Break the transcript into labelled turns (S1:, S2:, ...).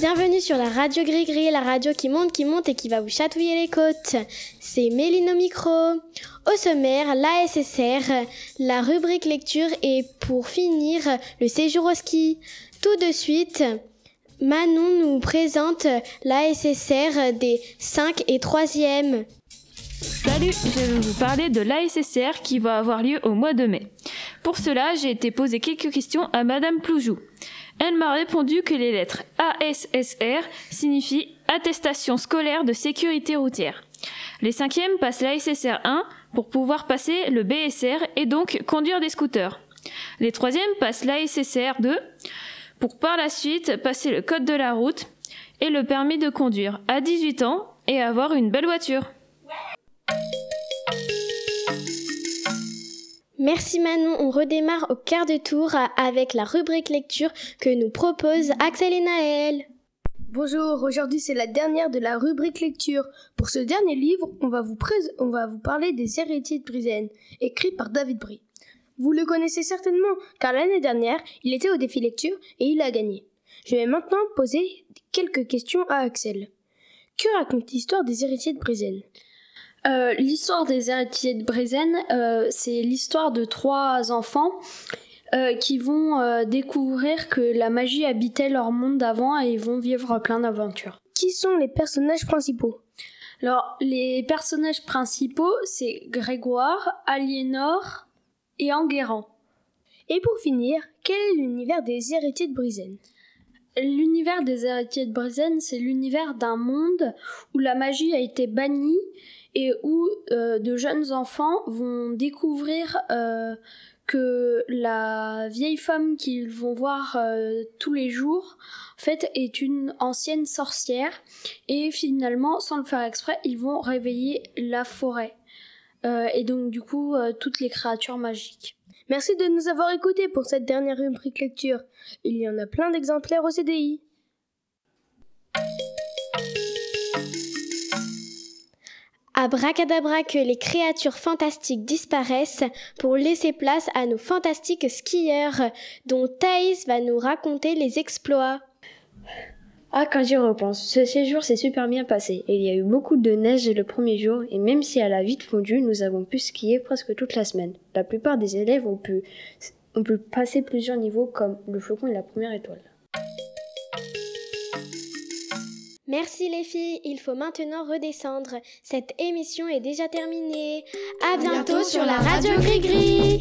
S1: bienvenue sur la radio Gris Gris, la radio qui monte, qui monte et qui va vous chatouiller les côtes. C'est Méline au micro. Au sommaire, l'ASSR, la rubrique lecture et pour finir, le séjour au ski. Tout de suite, Manon nous présente l'ASSR des 5 et 3e.
S2: Salut, je vais vous parler de l'ASSR qui va avoir lieu au mois de mai. Pour cela, j'ai été poser quelques questions à Madame Ploujou. Elle m'a répondu que les lettres ASSR signifient Attestation scolaire de sécurité routière. Les cinquièmes passent l'ASSR 1 pour pouvoir passer le BSR et donc conduire des scooters. Les troisièmes passent l'ASSR 2 pour par la suite passer le code de la route et le permis de conduire à 18 ans et avoir une belle voiture.
S1: Merci Manon, on redémarre au quart de tour avec la rubrique lecture que nous proposent Axel et Naël.
S3: Bonjour, aujourd'hui c'est la dernière de la rubrique lecture. Pour ce dernier livre, on va vous, on va vous parler des héritiers de Brienne, écrit par David Brie. Vous le connaissez certainement, car l'année dernière, il était au défi lecture et il a gagné. Je vais maintenant poser quelques questions à Axel. Que raconte l'histoire des héritiers de Brienne
S4: euh, l'histoire des héritiers de Brézen, euh, c'est l'histoire de trois enfants euh, qui vont découvrir que la magie habitait leur monde d'avant et ils vont vivre plein d'aventures.
S3: Qui sont les personnages principaux?
S4: Alors, les personnages principaux, c'est Grégoire, Aliénor et Enguerrand.
S3: Et pour finir, quel est l'univers des héritiers de Brizen
S4: L'univers des héritiers de Brizen, c'est l'univers d'un monde où la magie a été bannie et où euh, de jeunes enfants vont découvrir euh, que la vieille femme qu'ils vont voir euh, tous les jours en fait est une ancienne sorcière et finalement sans le faire exprès ils vont réveiller la forêt et donc du coup toutes les créatures magiques.
S3: Merci de nous avoir écoutés pour cette dernière rubrique lecture. Il y en a plein d'exemplaires au CDI.
S1: Abracadabra que les créatures fantastiques disparaissent pour laisser place à nos fantastiques skieurs, dont Thaïs va nous raconter les exploits.
S5: Ah, quand j'y repense, ce séjour s'est super bien passé. Il y a eu beaucoup de neige le premier jour, et même si elle a vite fondu, nous avons pu skier presque toute la semaine. La plupart des élèves ont pu, ont pu passer plusieurs niveaux comme le flocon et la première étoile.
S1: Merci les filles, il faut maintenant redescendre. Cette émission est déjà terminée. À bientôt, sur la radio Gris Gris.